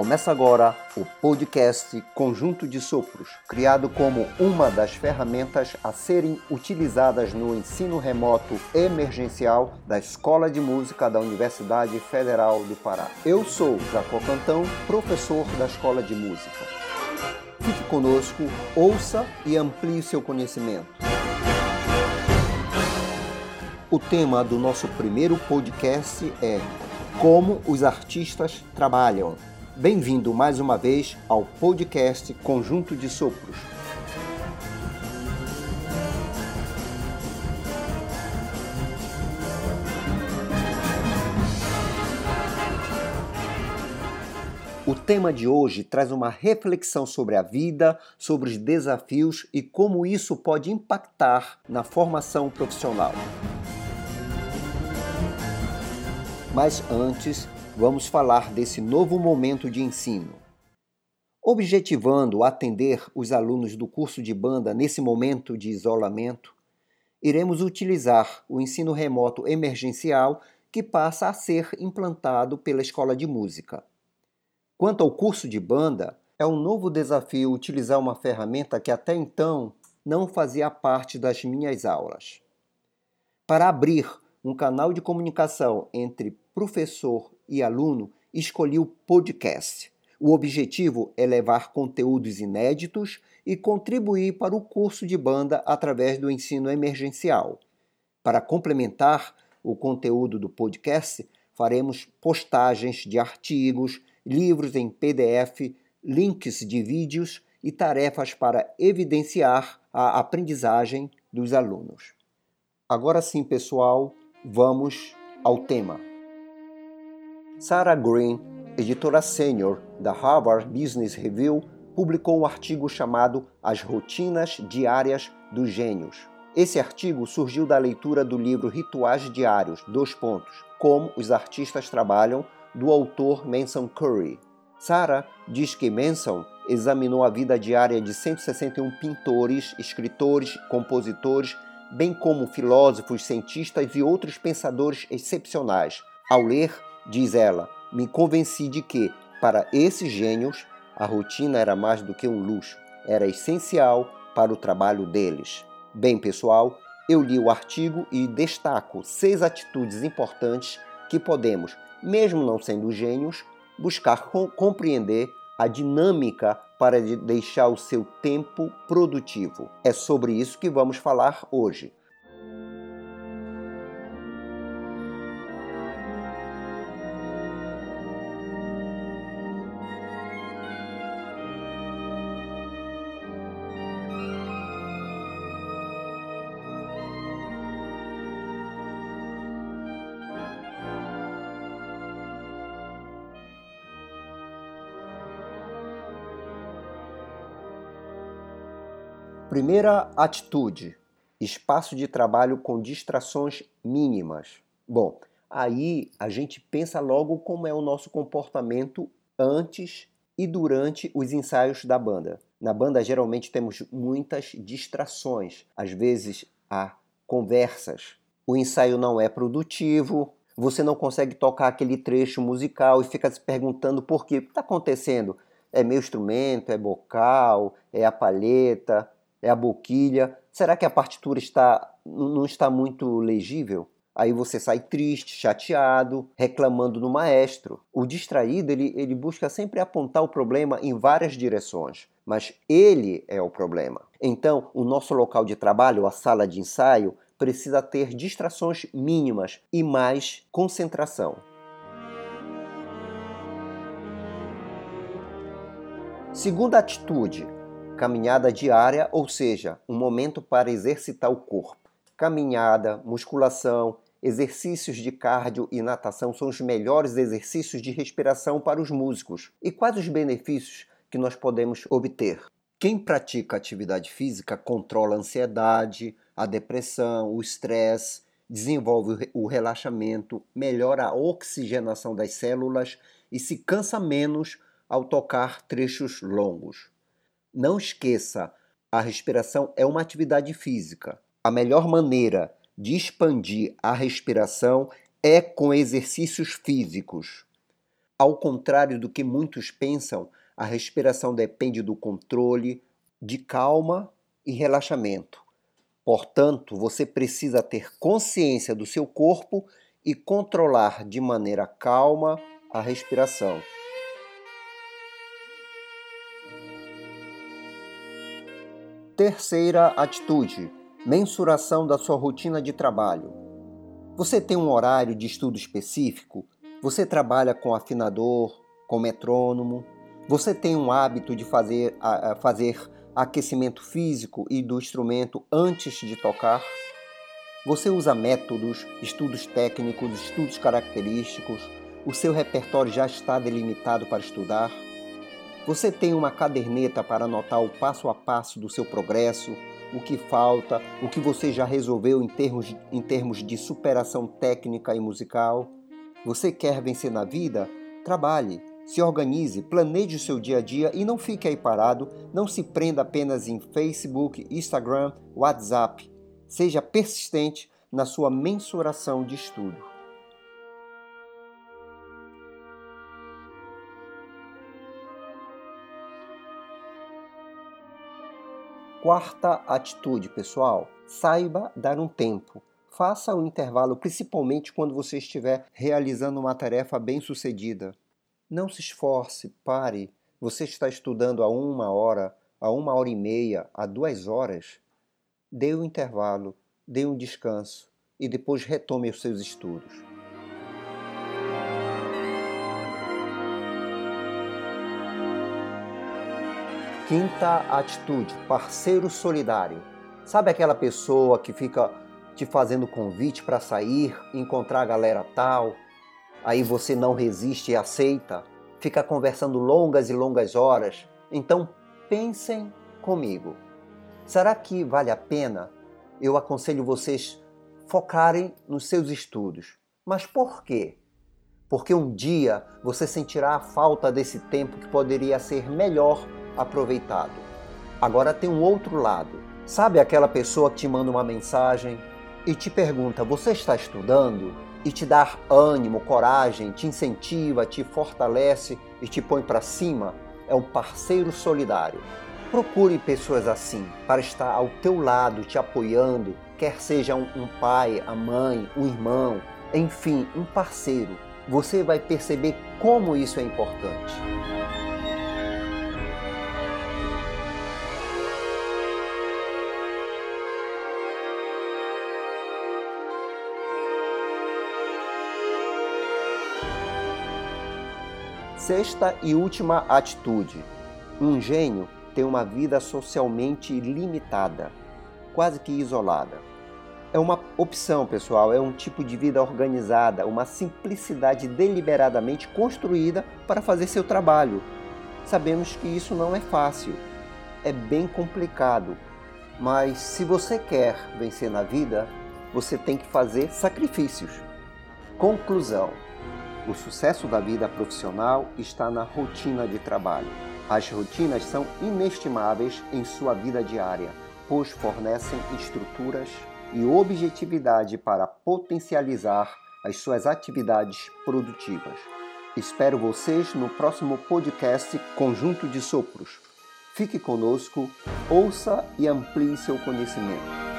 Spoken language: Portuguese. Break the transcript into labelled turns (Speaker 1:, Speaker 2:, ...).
Speaker 1: Começa agora o podcast Conjunto de Sopros, criado como uma das ferramentas a serem utilizadas no ensino remoto emergencial da Escola de Música da Universidade Federal do Pará. Eu sou Jacó Cantão, professor da Escola de Música. Fique conosco, ouça e amplie seu conhecimento. O tema do nosso primeiro podcast é Como os artistas trabalham. Bem-vindo mais uma vez ao podcast Conjunto de Sopros. O tema de hoje traz uma reflexão sobre a vida, sobre os desafios e como isso pode impactar na formação profissional. Mas antes, vamos falar desse novo momento de ensino. Objetivando atender os alunos do curso de banda nesse momento de isolamento, iremos utilizar o ensino remoto emergencial que passa a ser implantado pela Escola de Música. Quanto ao curso de banda, é um novo desafio utilizar uma ferramenta que até então não fazia parte das minhas aulas. Para abrir um canal de comunicação entre professor e aluno, escolhi o podcast. O objetivo é levar conteúdos inéditos e contribuir para o curso de banda através do ensino emergencial. Para complementar o conteúdo do podcast, faremos postagens de artigos, livros em PDF, links de vídeos e tarefas para evidenciar a aprendizagem dos alunos. Agora sim, pessoal, vamos ao tema. Sarah Green, editora sênior da Harvard Business Review, publicou um artigo chamado As Rotinas Diárias dos Gênios. Esse artigo surgiu da leitura do livro Rituais Diários, dois pontos, como os artistas trabalham, do autor Manson Curry. Sarah diz que Manson examinou a vida diária de 161 pintores, escritores, compositores, bem como filósofos, cientistas e outros pensadores excepcionais. Ao ler Diz ela: Me convenci de que, para esses gênios, a rotina era mais do que um luxo, era essencial para o trabalho deles. Bem, pessoal, eu li o artigo e destaco seis atitudes importantes que podemos, mesmo não sendo gênios, buscar compreender a dinâmica para deixar o seu tempo produtivo. É sobre isso que vamos falar hoje. Primeira atitude: espaço de trabalho com distrações mínimas. Bom, aí a gente pensa logo como é o nosso comportamento antes e durante os ensaios da banda. Na banda geralmente temos muitas distrações, às vezes há conversas. O ensaio não é produtivo, você não consegue tocar aquele trecho musical e fica se perguntando por que está acontecendo? É meu instrumento? É bocal? É a palheta? É a boquilha. Será que a partitura está não está muito legível? Aí você sai triste, chateado, reclamando do maestro. O distraído ele, ele busca sempre apontar o problema em várias direções, mas ele é o problema. Então, o nosso local de trabalho, a sala de ensaio, precisa ter distrações mínimas e mais concentração. Segunda atitude, caminhada diária, ou seja, um momento para exercitar o corpo. Caminhada, musculação, exercícios de cardio e natação são os melhores exercícios de respiração para os músicos. E quais os benefícios que nós podemos obter? Quem pratica atividade física controla a ansiedade, a depressão, o estresse, desenvolve o relaxamento, melhora a oxigenação das células e se cansa menos ao tocar trechos longos. Não esqueça, a respiração é uma atividade física. A melhor maneira de expandir a respiração é com exercícios físicos. Ao contrário do que muitos pensam, a respiração depende do controle, de calma e relaxamento. Portanto, você precisa ter consciência do seu corpo e controlar de maneira calma a respiração. Terceira atitude: mensuração da sua rotina de trabalho. Você tem um horário de estudo específico? Você trabalha com afinador, com metrônomo? Você tem um hábito de fazer, fazer aquecimento físico e do instrumento antes de tocar? Você usa métodos, estudos técnicos, estudos característicos? O seu repertório já está delimitado para estudar? Você tem uma caderneta para anotar o passo a passo do seu progresso, o que falta, o que você já resolveu em termos, em termos de superação técnica e musical? Você quer vencer na vida? Trabalhe, se organize, planeje o seu dia a dia e não fique aí parado, não se prenda apenas em Facebook, Instagram, WhatsApp. Seja persistente na sua mensuração de estudo. Quarta atitude, pessoal: saiba dar um tempo. Faça um intervalo, principalmente quando você estiver realizando uma tarefa bem sucedida. Não se esforce, pare. Você está estudando a uma hora, a uma hora e meia, a duas horas. Dê um intervalo, dê um descanso e depois retome os seus estudos. Quinta atitude, parceiro solidário. Sabe aquela pessoa que fica te fazendo convite para sair, encontrar a galera tal, aí você não resiste e aceita, fica conversando longas e longas horas? Então pensem comigo. Será que vale a pena? Eu aconselho vocês focarem nos seus estudos. Mas por quê? Porque um dia você sentirá a falta desse tempo que poderia ser melhor aproveitado. Agora tem um outro lado. Sabe aquela pessoa que te manda uma mensagem e te pergunta: Você está estudando? E te dá ânimo, coragem, te incentiva, te fortalece e te põe para cima? É um parceiro solidário. Procure pessoas assim para estar ao teu lado, te apoiando, quer seja um, pai, a mãe, um irmão, enfim, um parceiro. Você vai perceber como isso é importante. Sexta e última atitude. Um gênio tem uma vida socialmente limitada, quase que isolada. É uma opção, pessoal, é um tipo de vida organizada, uma simplicidade deliberadamente construída para fazer seu trabalho. Sabemos que isso não é fácil, é bem complicado, mas se você quer vencer na vida, você tem que fazer sacrifícios. Conclusão: o sucesso da vida profissional está na rotina de trabalho. As rotinas são inestimáveis em sua vida diária, pois fornecem estruturas e objetividade para potencializar as suas atividades produtivas. Espero vocês no próximo podcast Conjunto de Sopros. Fique conosco, ouça e amplie seu conhecimento.